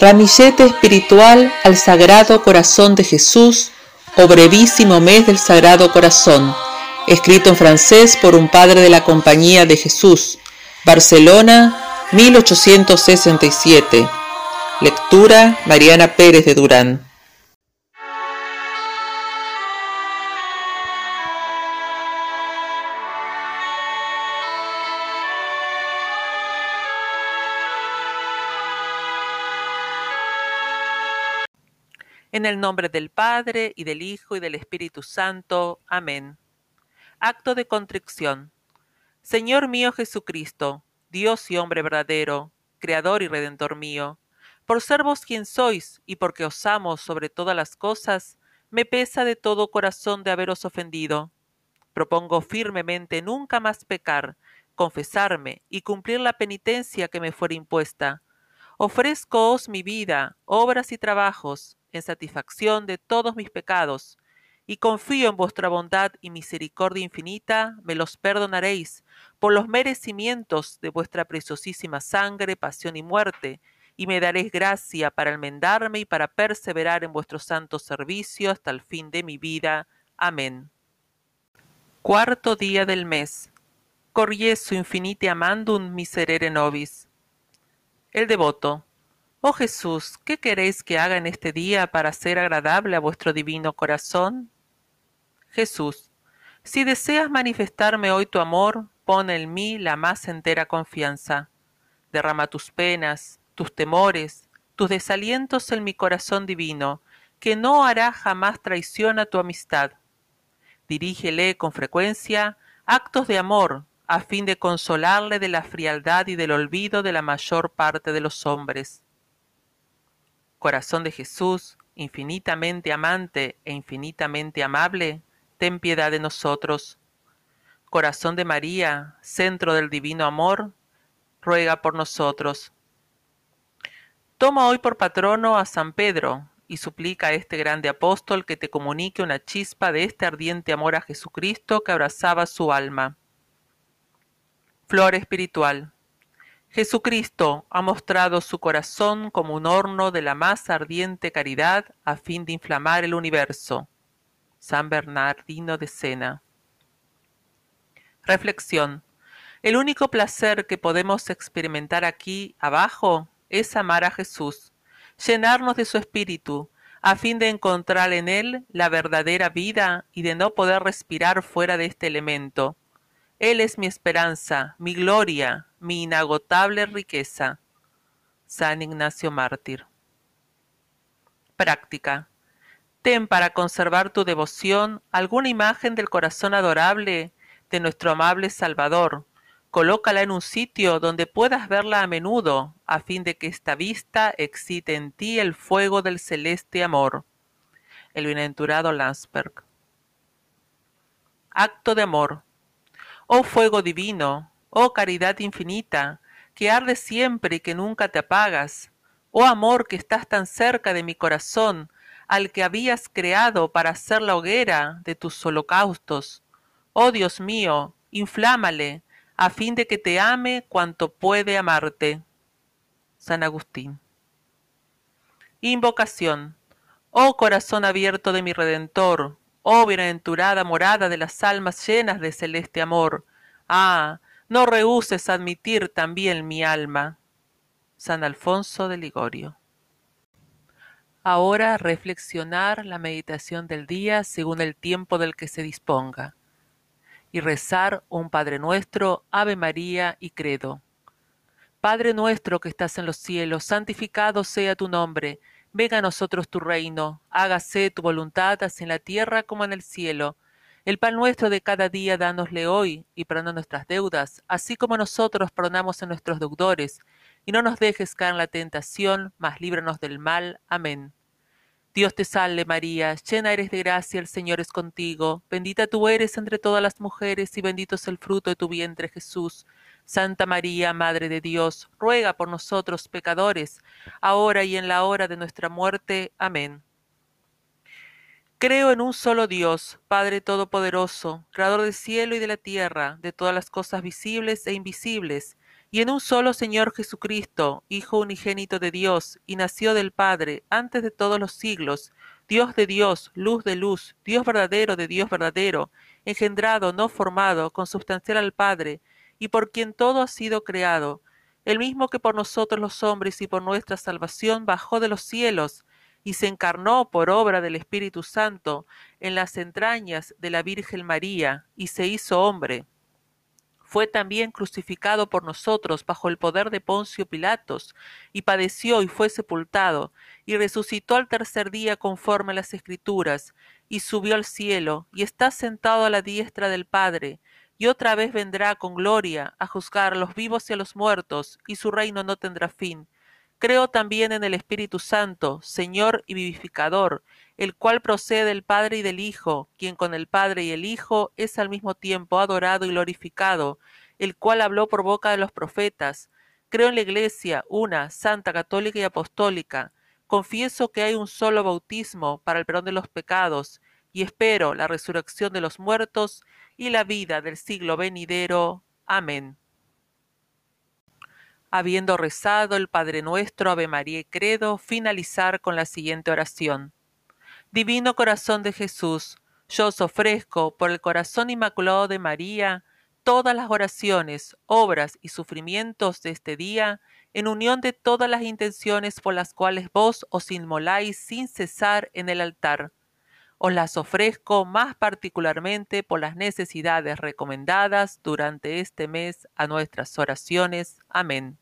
Ramillete espiritual al Sagrado Corazón de Jesús o brevísimo mes del Sagrado Corazón, escrito en francés por un padre de la Compañía de Jesús, Barcelona, 1867. Lectura Mariana Pérez de Durán. En el nombre del Padre, y del Hijo, y del Espíritu Santo. Amén. Acto de contrición. Señor mío Jesucristo, Dios y hombre verdadero, Creador y Redentor mío, por ser vos quien sois, y porque os amo sobre todas las cosas, me pesa de todo corazón de haberos ofendido. Propongo firmemente nunca más pecar, confesarme y cumplir la penitencia que me fuera impuesta. Ofrezcoos mi vida, obras y trabajos, en satisfacción de todos mis pecados, y confío en vuestra bondad y misericordia infinita, me los perdonaréis por los merecimientos de vuestra preciosísima sangre, pasión y muerte, y me daréis gracia para enmendarme y para perseverar en vuestro santo servicio hasta el fin de mi vida. Amén. Cuarto día del mes. Corriesu infinite amandum miserere nobis. El devoto. Oh Jesús, ¿qué queréis que haga en este día para ser agradable a vuestro divino corazón? Jesús, si deseas manifestarme hoy tu amor, pon en mí la más entera confianza. Derrama tus penas, tus temores, tus desalientos en mi corazón divino, que no hará jamás traición a tu amistad. Dirígele con frecuencia actos de amor, a fin de consolarle de la frialdad y del olvido de la mayor parte de los hombres Corazón de Jesús, infinitamente amante e infinitamente amable, ten piedad de nosotros. Corazón de María, centro del divino amor, ruega por nosotros. Toma hoy por patrono a San Pedro y suplica a este grande apóstol que te comunique una chispa de este ardiente amor a Jesucristo que abrazaba su alma. Flor espiritual. Jesucristo ha mostrado su corazón como un horno de la más ardiente caridad a fin de inflamar el universo. San Bernardino de Sena. Reflexión. El único placer que podemos experimentar aquí abajo es amar a Jesús, llenarnos de su espíritu, a fin de encontrar en él la verdadera vida y de no poder respirar fuera de este elemento. Él es mi esperanza, mi gloria, mi inagotable riqueza. San Ignacio Mártir. Práctica. Ten para conservar tu devoción alguna imagen del corazón adorable de nuestro amable Salvador. Colócala en un sitio donde puedas verla a menudo, a fin de que esta vista excite en ti el fuego del celeste amor. El bienaventurado Landsberg. Acto de amor. Oh fuego divino, oh caridad infinita, que arde siempre y que nunca te apagas, oh amor que estás tan cerca de mi corazón, al que habías creado para hacer la hoguera de tus holocaustos. Oh Dios mío, inflámale, a fin de que te ame cuanto puede amarte. San Agustín. Invocación. Oh corazón abierto de mi Redentor, Oh bienaventurada morada de las almas llenas de celeste amor. Ah, no rehuses admitir también mi alma. San Alfonso de Ligorio. Ahora reflexionar la meditación del día según el tiempo del que se disponga. Y rezar un Padre nuestro, Ave María y Credo. Padre nuestro que estás en los cielos, santificado sea tu nombre Venga a nosotros tu reino, hágase tu voluntad así en la tierra como en el cielo. El pan nuestro de cada día dánosle hoy, y perdona nuestras deudas, así como nosotros perdonamos a nuestros deudores, y no nos dejes caer en la tentación, mas líbranos del mal. Amén. Dios te salve María, llena eres de gracia, el Señor es contigo, bendita tú eres entre todas las mujeres, y bendito es el fruto de tu vientre Jesús. Santa María, Madre de Dios, ruega por nosotros pecadores, ahora y en la hora de nuestra muerte. Amén. Creo en un solo Dios, Padre Todopoderoso, Creador del cielo y de la tierra, de todas las cosas visibles e invisibles, y en un solo Señor Jesucristo, Hijo unigénito de Dios, y nació del Padre, antes de todos los siglos, Dios de Dios, luz de luz, Dios verdadero de Dios verdadero, engendrado, no formado, consubstancial al Padre, y por quien todo ha sido creado, el mismo que por nosotros los hombres y por nuestra salvación bajó de los cielos, y se encarnó por obra del Espíritu Santo en las entrañas de la Virgen María, y se hizo hombre. Fue también crucificado por nosotros bajo el poder de Poncio Pilatos, y padeció y fue sepultado, y resucitó al tercer día conforme a las Escrituras, y subió al cielo, y está sentado a la diestra del Padre, y otra vez vendrá con gloria a juzgar a los vivos y a los muertos, y su reino no tendrá fin. Creo también en el Espíritu Santo, Señor y vivificador, el cual procede del Padre y del Hijo, quien con el Padre y el Hijo es al mismo tiempo adorado y glorificado, el cual habló por boca de los profetas. Creo en la Iglesia, una, santa, católica y apostólica. Confieso que hay un solo bautismo para el perdón de los pecados, y espero la resurrección de los muertos y la vida del siglo venidero. Amén. Habiendo rezado el Padre Nuestro, Ave María Credo, finalizar con la siguiente oración. Divino Corazón de Jesús, yo os ofrezco por el corazón inmaculado de María todas las oraciones, obras y sufrimientos de este día, en unión de todas las intenciones por las cuales vos os inmoláis sin cesar en el altar. Os las ofrezco más particularmente por las necesidades recomendadas durante este mes a nuestras oraciones. Amén.